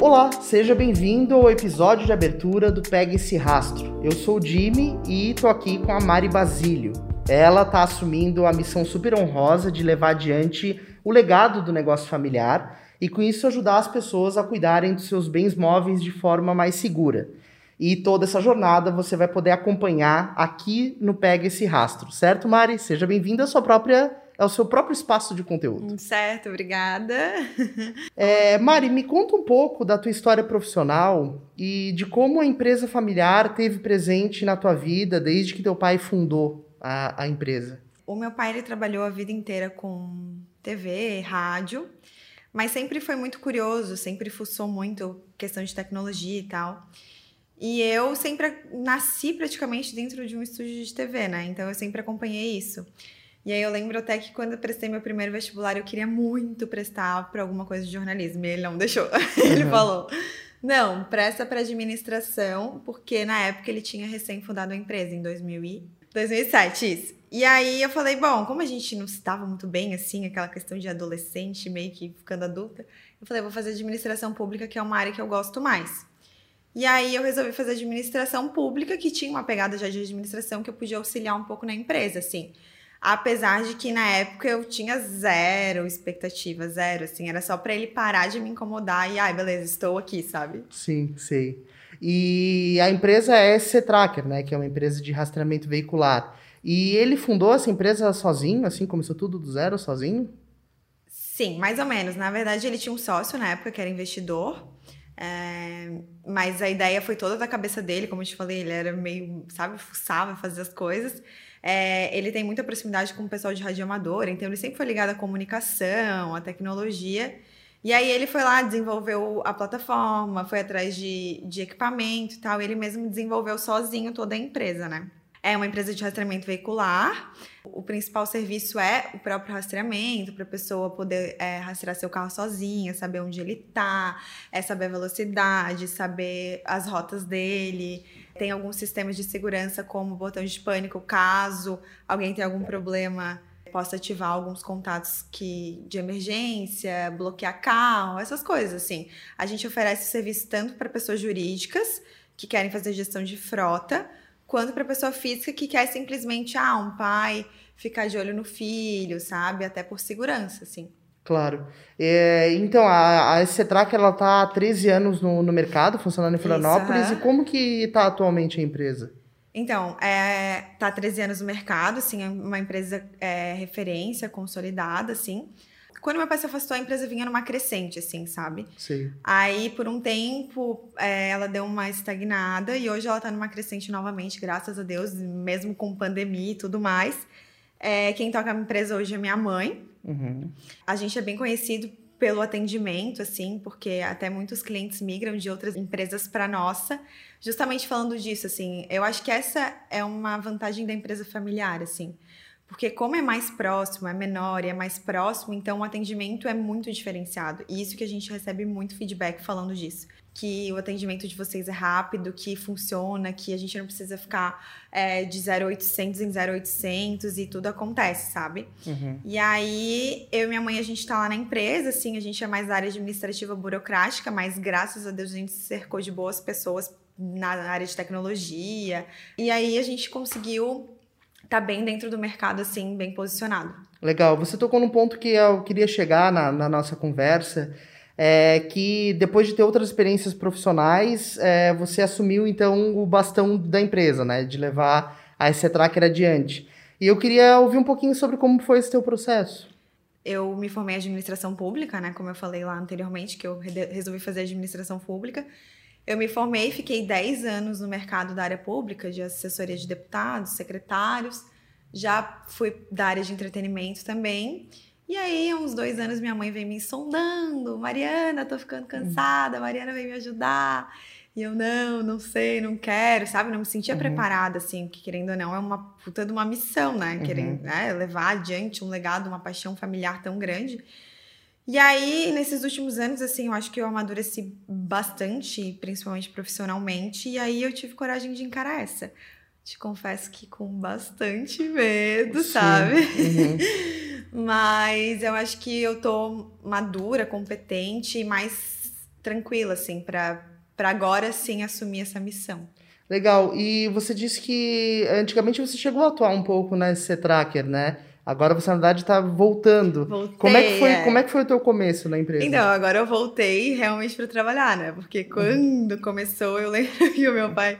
Olá, seja bem-vindo ao episódio de abertura do Pega esse Rastro. Eu sou o Jimmy e tô aqui com a Mari Basílio. Ela tá assumindo a missão super honrosa de levar adiante o legado do negócio familiar e com isso ajudar as pessoas a cuidarem dos seus bens móveis de forma mais segura. E toda essa jornada você vai poder acompanhar aqui no Pega esse Rastro, certo, Mari? Seja bem-vinda à sua própria é o seu próprio espaço de conteúdo. Certo, obrigada. É, Mari, me conta um pouco da tua história profissional e de como a empresa familiar teve presente na tua vida desde que teu pai fundou a, a empresa. O meu pai ele trabalhou a vida inteira com TV, rádio, mas sempre foi muito curioso, sempre fuçou muito questão de tecnologia e tal. E eu sempre nasci praticamente dentro de um estúdio de TV, né? Então eu sempre acompanhei isso. E aí eu lembro até que quando eu prestei meu primeiro vestibular, eu queria muito prestar para alguma coisa de jornalismo. E ele não deixou. ele uhum. falou: não, presta para administração, porque na época ele tinha recém fundado a empresa, em 2000 e... 2007, isso. E aí eu falei, bom, como a gente não estava muito bem, assim, aquela questão de adolescente, meio que ficando adulta, eu falei, vou fazer administração pública, que é uma área que eu gosto mais. E aí eu resolvi fazer administração pública, que tinha uma pegada já de administração que eu podia auxiliar um pouco na empresa, assim. Apesar de que na época eu tinha zero expectativa, zero, assim, era só para ele parar de me incomodar e, ai, beleza, estou aqui, sabe? Sim, sei. E a empresa é SC Tracker, né, que é uma empresa de rastreamento veicular. E ele fundou essa empresa sozinho, assim, começou tudo do zero sozinho? Sim, mais ou menos. Na verdade, ele tinha um sócio na época que era investidor. É, mas a ideia foi toda da cabeça dele, como eu te falei, ele era meio, sabe, fuçava, fazia as coisas. É, ele tem muita proximidade com o pessoal de radioamador, então ele sempre foi ligado à comunicação, à tecnologia. E aí ele foi lá, desenvolveu a plataforma, foi atrás de, de equipamento e tal, ele mesmo desenvolveu sozinho toda a empresa, né? É uma empresa de rastreamento veicular. O principal serviço é o próprio rastreamento, para a pessoa poder é, rastrear seu carro sozinha, saber onde ele está, é saber a velocidade, saber as rotas dele. Tem alguns sistemas de segurança, como botão de pânico, caso alguém tenha algum problema, possa ativar alguns contatos que, de emergência, bloquear carro, essas coisas assim. A gente oferece serviço tanto para pessoas jurídicas que querem fazer gestão de frota, quanto para pessoa física que quer simplesmente, ah, um pai ficar de olho no filho, sabe? Até por segurança, assim. Claro. É, então, a, a Cetrac, ela está há 13 anos no, no mercado, funcionando em Florianópolis. Isso, uh -huh. E como que está atualmente a empresa? Então, é, tá há 13 anos no mercado, assim, é uma empresa é, referência, consolidada, assim. Quando meu pai se afastou, a empresa vinha numa crescente, assim, sabe? Sim. Aí, por um tempo, é, ela deu uma estagnada e hoje ela tá numa crescente novamente, graças a Deus, mesmo com pandemia e tudo mais. É, quem toca a empresa hoje é minha mãe. Uhum. A gente é bem conhecido pelo atendimento, assim, porque até muitos clientes migram de outras empresas para nossa, justamente falando disso, assim. Eu acho que essa é uma vantagem da empresa familiar, assim. Porque como é mais próximo, é menor e é mais próximo, então o atendimento é muito diferenciado. E isso que a gente recebe muito feedback falando disso. Que o atendimento de vocês é rápido, que funciona, que a gente não precisa ficar é, de 0800 em 0800 e tudo acontece, sabe? Uhum. E aí, eu e minha mãe, a gente tá lá na empresa, assim, a gente é mais da área administrativa burocrática, mas graças a Deus a gente se cercou de boas pessoas na área de tecnologia. E aí a gente conseguiu tá bem dentro do mercado, assim, bem posicionado. Legal. Você tocou num ponto que eu queria chegar na, na nossa conversa, é que depois de ter outras experiências profissionais, é, você assumiu, então, o bastão da empresa, né? De levar a SC Tracker adiante. E eu queria ouvir um pouquinho sobre como foi esse teu processo. Eu me formei em administração pública, né? Como eu falei lá anteriormente, que eu resolvi fazer administração pública. Eu me formei, fiquei 10 anos no mercado da área pública, de assessoria de deputados, secretários. Já fui da área de entretenimento também. E aí, há uns dois anos, minha mãe veio me sondando. Mariana, tô ficando cansada. Mariana veio me ajudar. E eu, não, não sei, não quero, sabe? Não me sentia uhum. preparada, assim, que querendo ou não, é uma puta de uma missão, né? Uhum. Querendo né? levar adiante um legado, uma paixão familiar tão grande. E aí, nesses últimos anos, assim, eu acho que eu amadureci bastante, principalmente profissionalmente, e aí eu tive coragem de encarar essa. Te confesso que com bastante medo, Sim. sabe? Uhum. Mas eu acho que eu tô madura, competente, mais tranquila, assim, para agora sim assumir essa missão. Legal. E você disse que antigamente você chegou a atuar um pouco na C-Tracker, né? Agora você, na verdade, está voltando. Voltei, como, é que foi, é. como é que foi o teu começo na empresa? Então, agora eu voltei realmente para trabalhar, né? Porque quando uhum. começou, eu lembro que o meu pai,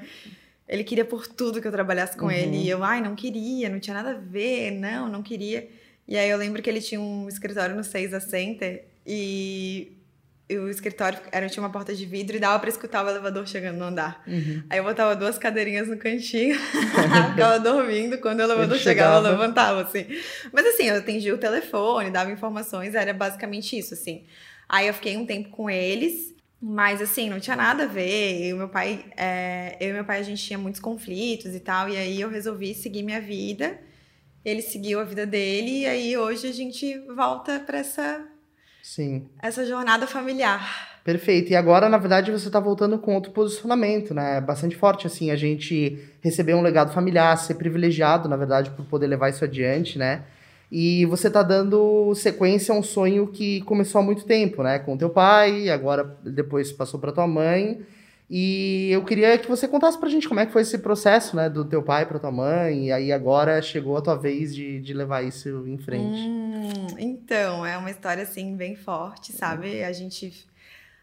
ele queria por tudo que eu trabalhasse com uhum. ele. E eu, ai, não queria, não tinha nada a ver, não, não queria. E aí eu lembro que ele tinha um escritório no 6 a Center e o escritório era, tinha uma porta de vidro e dava para escutar o elevador chegando no andar. Uhum. Aí eu botava duas cadeirinhas no cantinho, ficava dormindo, quando o elevador chegava, chegava, eu levantava, assim. Mas assim, eu atendia o telefone, dava informações, era basicamente isso, assim. Aí eu fiquei um tempo com eles, mas assim, não tinha nada a ver. Eu e meu pai, é, eu e meu pai, a gente tinha muitos conflitos e tal, e aí eu resolvi seguir minha vida. Ele seguiu a vida dele, e aí hoje a gente volta para essa Sim. Essa jornada familiar. Perfeito. E agora, na verdade, você está voltando com outro posicionamento, né? Bastante forte, assim, a gente receber um legado familiar, ser privilegiado, na verdade, por poder levar isso adiante, né? E você está dando sequência a um sonho que começou há muito tempo, né? Com teu pai, agora depois passou para tua mãe. E eu queria que você contasse pra gente como é que foi esse processo, né, do teu pai pra tua mãe, e aí agora chegou a tua vez de, de levar isso em frente. Hum, então, é uma história, assim, bem forte, sabe? A gente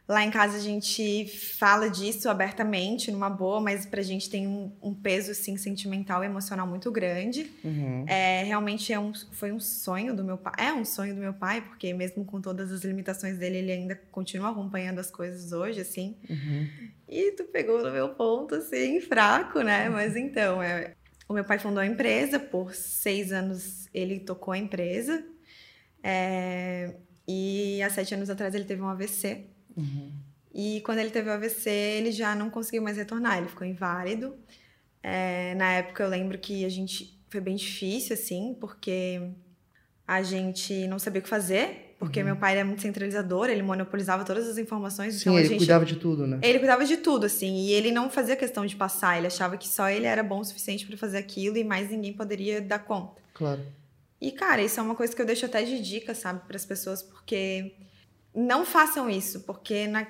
Lá em casa a gente fala disso abertamente, numa boa, mas pra gente tem um, um peso, assim, sentimental e emocional muito grande. Uhum. É, realmente é um, foi um sonho do meu pai. É um sonho do meu pai, porque mesmo com todas as limitações dele, ele ainda continua acompanhando as coisas hoje, assim. Uhum. E tu pegou no meu ponto, assim, fraco, né? Uhum. Mas então, é, o meu pai fundou a empresa, por seis anos ele tocou a empresa. É, e há sete anos atrás ele teve um AVC. Uhum. E quando ele teve o AVC, ele já não conseguiu mais retornar, ele ficou inválido. É, na época eu lembro que a gente foi bem difícil, assim, porque a gente não sabia o que fazer, porque uhum. meu pai era muito centralizador, ele monopolizava todas as informações. Sim, então ele gente... cuidava de tudo, né? Ele cuidava de tudo, assim, e ele não fazia questão de passar, ele achava que só ele era bom o suficiente para fazer aquilo e mais ninguém poderia dar conta. Claro. E, cara, isso é uma coisa que eu deixo até de dica, sabe, para as pessoas, porque não façam isso, porque na,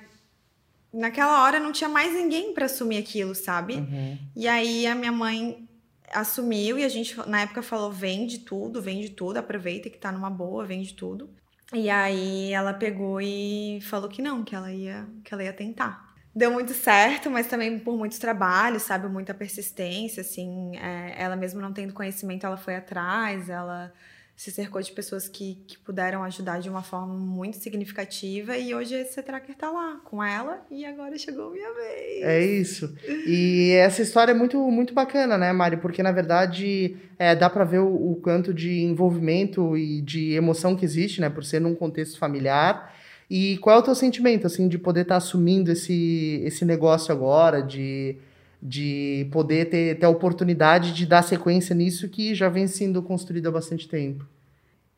naquela hora não tinha mais ninguém para assumir aquilo, sabe? Uhum. E aí a minha mãe assumiu e a gente na época falou: vende tudo, vende tudo, aproveita que tá numa boa, vende tudo. E aí ela pegou e falou que não, que ela ia, que ela ia tentar. Deu muito certo, mas também por muitos trabalhos, sabe? Muita persistência, assim. É, ela mesmo não tendo conhecimento, ela foi atrás, ela se cercou de pessoas que, que puderam ajudar de uma forma muito significativa e hoje esse tracker tá lá com ela e agora chegou a minha vez. É isso. E essa história é muito, muito bacana, né, Mari? Porque na verdade é, dá para ver o, o quanto de envolvimento e de emoção que existe, né, por ser num contexto familiar. E qual é o teu sentimento, assim, de poder estar tá assumindo esse, esse negócio agora, de de poder ter, ter a oportunidade de dar sequência nisso que já vem sendo construído há bastante tempo.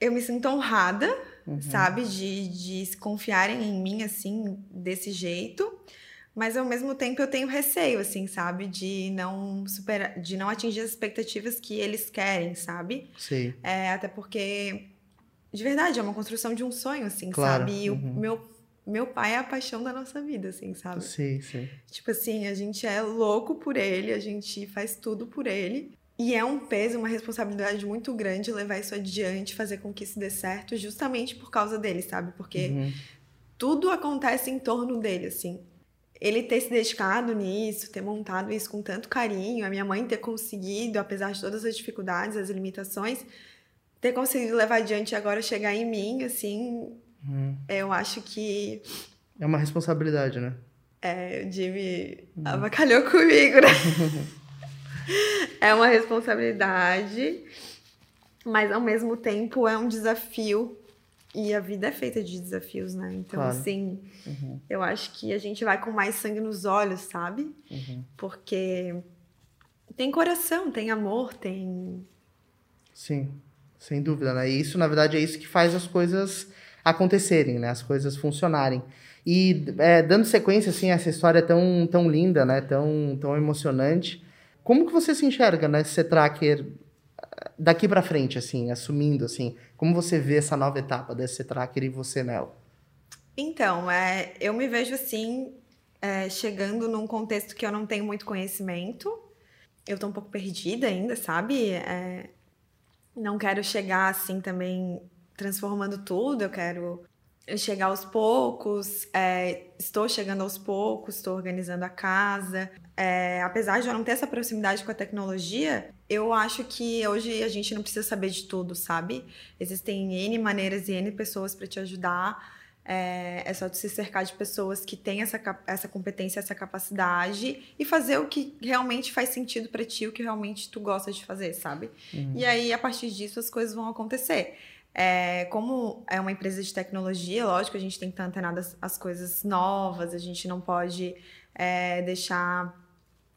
Eu me sinto honrada, uhum. sabe, de, de confiarem em mim assim, desse jeito, mas ao mesmo tempo eu tenho receio, assim, sabe, de não superar, de não atingir as expectativas que eles querem, sabe? Sim. É, até porque, de verdade, é uma construção de um sonho, assim, claro. sabe? E uhum. o meu meu pai é a paixão da nossa vida, assim, sabe? Sim, sim. Tipo assim, a gente é louco por ele, a gente faz tudo por ele. E é um peso, uma responsabilidade muito grande levar isso adiante, fazer com que isso dê certo, justamente por causa dele, sabe? Porque uhum. tudo acontece em torno dele, assim. Ele ter se dedicado nisso, ter montado isso com tanto carinho, a minha mãe ter conseguido, apesar de todas as dificuldades, as limitações, ter conseguido levar adiante agora chegar em mim, assim, Hum. Eu acho que. É uma responsabilidade, né? É, o Jimmy hum. avacalhou comigo, né? é uma responsabilidade, mas ao mesmo tempo é um desafio. E a vida é feita de desafios, né? Então, claro. assim, uhum. eu acho que a gente vai com mais sangue nos olhos, sabe? Uhum. Porque tem coração, tem amor, tem. Sim, sem dúvida, né? E isso, na verdade, é isso que faz as coisas acontecerem, né? As coisas funcionarem. E é, dando sequência, assim, essa história tão, tão linda, né? Tão, tão emocionante. Como que você se enxerga, né? Ser tracker daqui para frente, assim, assumindo, assim. Como você vê essa nova etapa desse tracker e você nela? Então, é, eu me vejo assim, é, chegando num contexto que eu não tenho muito conhecimento. Eu tô um pouco perdida ainda, sabe? É, não quero chegar assim também transformando tudo, eu quero chegar aos poucos, é, estou chegando aos poucos, estou organizando a casa. É, apesar de eu não ter essa proximidade com a tecnologia, eu acho que hoje a gente não precisa saber de tudo, sabe? Existem N maneiras e N pessoas para te ajudar. É, é, só se cercar de pessoas que têm essa, essa competência, essa capacidade e fazer o que realmente faz sentido para ti, o que realmente tu gosta de fazer, sabe? Uhum. E aí, a partir disso, as coisas vão acontecer. É, como é uma empresa de tecnologia, lógico, a gente tem que estar antenado às, às coisas novas, a gente não pode é, deixar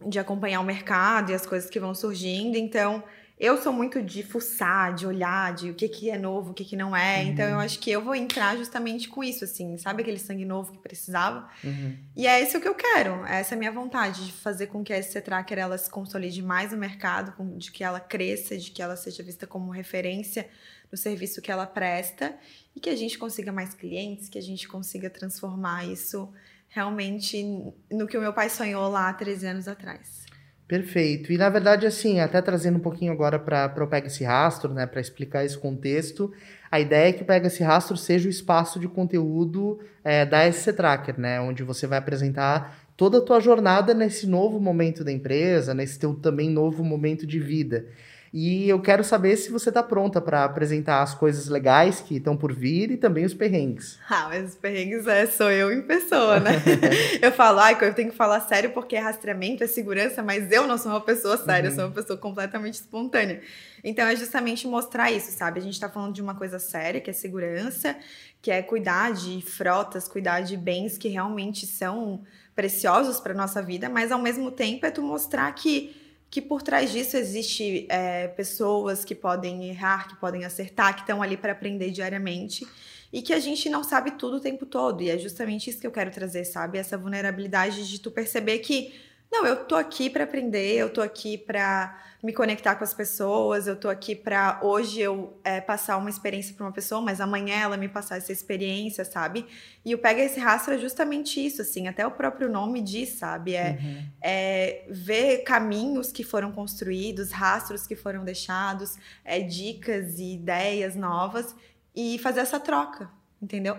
de acompanhar o mercado e as coisas que vão surgindo. Então, eu sou muito de fuçar, de olhar, de o que, que é novo, o que, que não é. Uhum. Então, eu acho que eu vou entrar justamente com isso, assim, sabe aquele sangue novo que precisava? Uhum. E é isso que eu quero, essa é a minha vontade, de fazer com que a SC Tracker ela se consolide mais no mercado, de que ela cresça, de que ela seja vista como referência no serviço que ela presta e que a gente consiga mais clientes, que a gente consiga transformar isso realmente no que o meu pai sonhou lá 13 anos atrás. Perfeito. E na verdade, assim, até trazendo um pouquinho agora para o Pega esse Rastro, né, para explicar esse contexto, a ideia é que o Pega esse Rastro seja o espaço de conteúdo é, da SC Tracker, né, onde você vai apresentar toda a tua jornada nesse novo momento da empresa, nesse teu também novo momento de vida. E eu quero saber se você está pronta para apresentar as coisas legais que estão por vir e também os perrengues. Ah, mas os perrengues é, sou eu em pessoa, né? eu falo, ai, eu tenho que falar sério porque é rastreamento, é segurança, mas eu não sou uma pessoa séria, uhum. eu sou uma pessoa completamente espontânea. Então é justamente mostrar isso, sabe? A gente está falando de uma coisa séria, que é segurança, que é cuidar de frotas, cuidar de bens que realmente são preciosos para nossa vida, mas ao mesmo tempo é tu mostrar que que por trás disso existe é, pessoas que podem errar, que podem acertar, que estão ali para aprender diariamente e que a gente não sabe tudo o tempo todo. E é justamente isso que eu quero trazer, sabe? Essa vulnerabilidade de tu perceber que não, eu tô aqui para aprender, eu tô aqui para me conectar com as pessoas, eu tô aqui para hoje eu é, passar uma experiência para uma pessoa, mas amanhã ela me passar essa experiência, sabe? E o Pega esse rastro é justamente isso, assim, até o próprio nome diz, sabe? É, uhum. é ver caminhos que foram construídos, rastros que foram deixados, é, dicas e ideias novas e fazer essa troca, entendeu?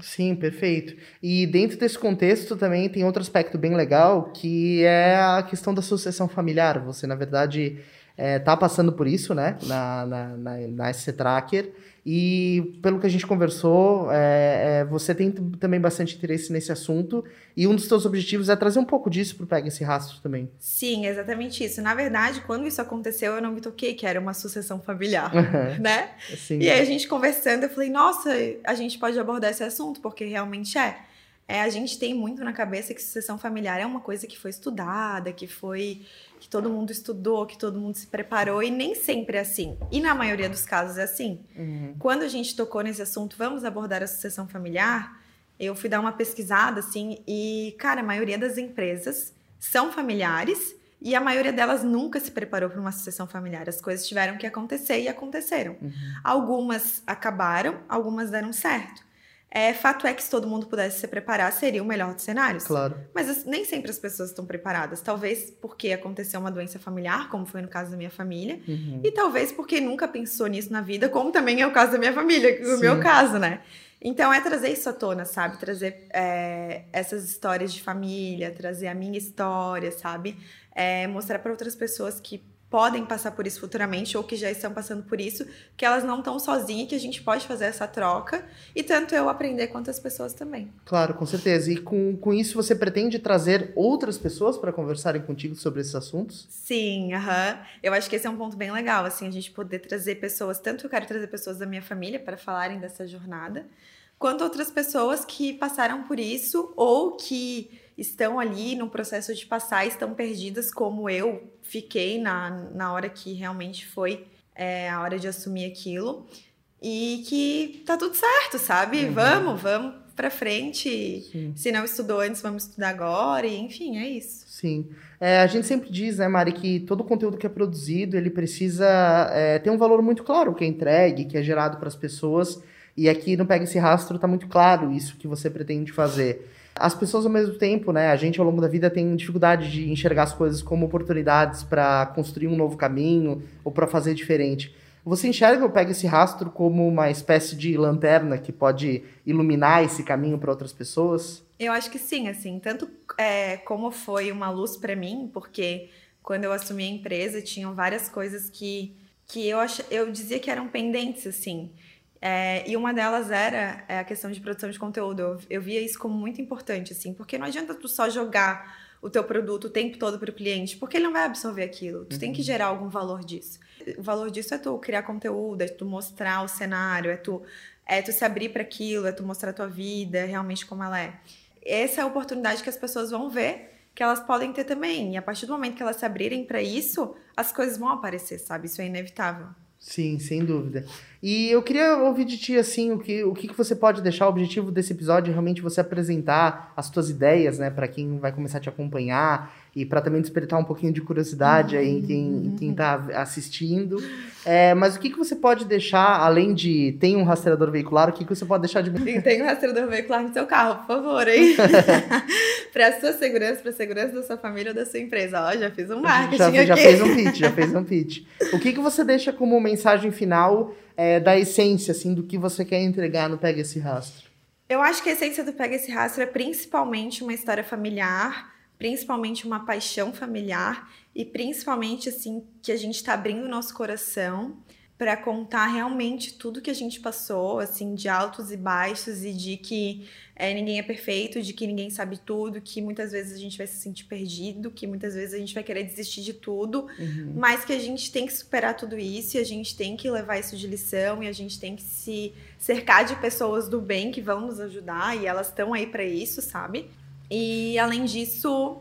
Sim, perfeito. E dentro desse contexto também tem outro aspecto bem legal, que é a questão da sucessão familiar. Você, na verdade, é, passando por isso, né, na, na, na, na SC Tracker. E pelo que a gente conversou, é, é, você tem também bastante interesse nesse assunto. E um dos seus objetivos é trazer um pouco disso para o Pega esse rastro também. Sim, exatamente isso. Na verdade, quando isso aconteceu, eu não me toquei que era uma sucessão familiar, uhum. né? Sim. E aí a gente conversando, eu falei, nossa, a gente pode abordar esse assunto, porque realmente é. É, a gente tem muito na cabeça que sucessão familiar é uma coisa que foi estudada, que foi que todo mundo estudou, que todo mundo se preparou, e nem sempre é assim. E na maioria dos casos é assim. Uhum. Quando a gente tocou nesse assunto, vamos abordar a sucessão familiar, eu fui dar uma pesquisada, assim, e, cara, a maioria das empresas são familiares e a maioria delas nunca se preparou para uma sucessão familiar. As coisas tiveram que acontecer e aconteceram. Uhum. Algumas acabaram, algumas deram certo. É, fato é que se todo mundo pudesse se preparar, seria o melhor dos cenários. Claro. Mas nem sempre as pessoas estão preparadas. Talvez porque aconteceu uma doença familiar, como foi no caso da minha família. Uhum. E talvez porque nunca pensou nisso na vida, como também é o caso da minha família, o meu caso, né? Então é trazer isso à tona, sabe? Trazer é, essas histórias de família, trazer a minha história, sabe? É, mostrar para outras pessoas que podem passar por isso futuramente ou que já estão passando por isso, que elas não estão sozinhas, que a gente pode fazer essa troca e tanto eu aprender quanto as pessoas também. Claro, com certeza. E com, com isso você pretende trazer outras pessoas para conversarem contigo sobre esses assuntos? Sim, aham. Uh -huh. Eu acho que esse é um ponto bem legal, assim, a gente poder trazer pessoas, tanto eu quero trazer pessoas da minha família para falarem dessa jornada, quanto outras pessoas que passaram por isso ou que estão ali no processo de passar, estão perdidas como eu fiquei na, na hora que realmente foi é, a hora de assumir aquilo. E que tá tudo certo, sabe? Uhum. Vamos, vamos pra frente. Sim. Se não estudou antes, vamos estudar agora. E, enfim, é isso. Sim. É, a gente sempre diz, né, Mari, que todo o conteúdo que é produzido, ele precisa é, ter um valor muito claro que é entregue, que é gerado para as pessoas E aqui no Pega esse Rastro tá muito claro isso que você pretende fazer. As pessoas ao mesmo tempo, né, a gente ao longo da vida tem dificuldade de enxergar as coisas como oportunidades para construir um novo caminho ou para fazer diferente. Você enxerga ou pega esse rastro como uma espécie de lanterna que pode iluminar esse caminho para outras pessoas? Eu acho que sim, assim, tanto é, como foi uma luz para mim, porque quando eu assumi a empresa tinham várias coisas que, que eu, ach, eu dizia que eram pendentes, assim. É, e uma delas era é, a questão de produção de conteúdo. Eu, eu via isso como muito importante, assim, porque não adianta tu só jogar o teu produto o tempo todo para o cliente, porque ele não vai absorver aquilo. Tu uhum. tem que uhum. gerar algum valor disso. O valor disso é tu criar conteúdo, é tu mostrar o cenário, é tu, é tu se abrir para aquilo, é tu mostrar a tua vida realmente como ela é. Essa é a oportunidade que as pessoas vão ver que elas podem ter também. E a partir do momento que elas se abrirem para isso, as coisas vão aparecer, sabe? Isso é inevitável. Sim, sem dúvida. E eu queria ouvir de ti, assim, o que, o que você pode deixar, o objetivo desse episódio é realmente você apresentar as tuas ideias, né, para quem vai começar a te acompanhar e para também despertar um pouquinho de curiosidade aí em quem, em quem tá assistindo. É, mas o que, que você pode deixar, além de tem um rastreador veicular, o que, que você pode deixar de... Tem um rastreador veicular no seu carro, por favor, hein? para a sua segurança, para a segurança da sua família ou da sua empresa. Ó, já fiz um marketing já, aqui. Já fez um pitch, já fez um pitch. O que, que você deixa como mensagem final é, da essência, assim, do que você quer entregar no Pega Esse Rastro? Eu acho que a essência do Pega Esse Rastro é principalmente uma história familiar, principalmente uma paixão familiar e principalmente assim que a gente está abrindo o nosso coração para contar realmente tudo que a gente passou, assim, de altos e baixos e de que é, ninguém é perfeito, de que ninguém sabe tudo, que muitas vezes a gente vai se sentir perdido, que muitas vezes a gente vai querer desistir de tudo, uhum. mas que a gente tem que superar tudo isso e a gente tem que levar isso de lição e a gente tem que se cercar de pessoas do bem que vão nos ajudar e elas estão aí para isso, sabe? E além disso,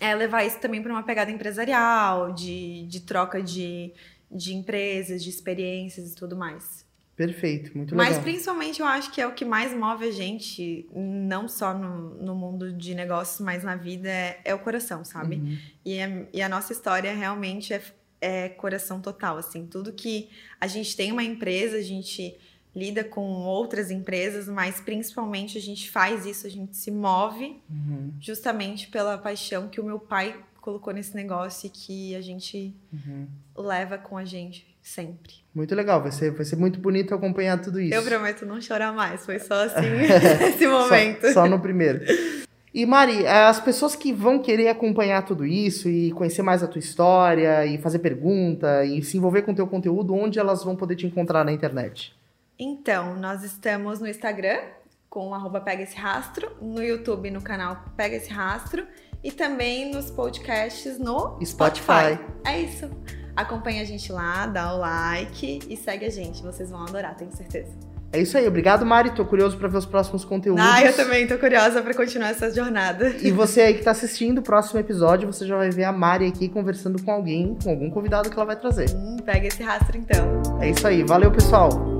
é levar isso também para uma pegada empresarial, de, de troca de, de empresas, de experiências e tudo mais. Perfeito, muito legal. Mas principalmente eu acho que é o que mais move a gente, não só no, no mundo de negócios, mas na vida, é, é o coração, sabe? Uhum. E, a, e a nossa história realmente é, é coração total, assim. Tudo que a gente tem uma empresa, a gente lida com outras empresas, mas principalmente a gente faz isso, a gente se move uhum. justamente pela paixão que o meu pai colocou nesse negócio e que a gente uhum. leva com a gente sempre. Muito legal, vai ser, vai ser muito bonito acompanhar tudo isso. Eu prometo não chorar mais, foi só assim esse momento. Só, só no primeiro. E Mari, as pessoas que vão querer acompanhar tudo isso e conhecer mais a tua história e fazer pergunta e se envolver com o teu conteúdo, onde elas vão poder te encontrar na internet? Então, nós estamos no Instagram com arroba Pega Esse Rastro, no YouTube no canal Pega Esse Rastro e também nos podcasts no Spotify. Spotify. É isso. Acompanhe a gente lá, dá o like e segue a gente. Vocês vão adorar, tenho certeza. É isso aí. Obrigado, Mari. Tô curioso para ver os próximos conteúdos. Ah, eu também tô curiosa para continuar essa jornada. E você aí que tá assistindo o próximo episódio, você já vai ver a Mari aqui conversando com alguém, com algum convidado que ela vai trazer. Hum, pega esse rastro então. É isso aí. Valeu, pessoal.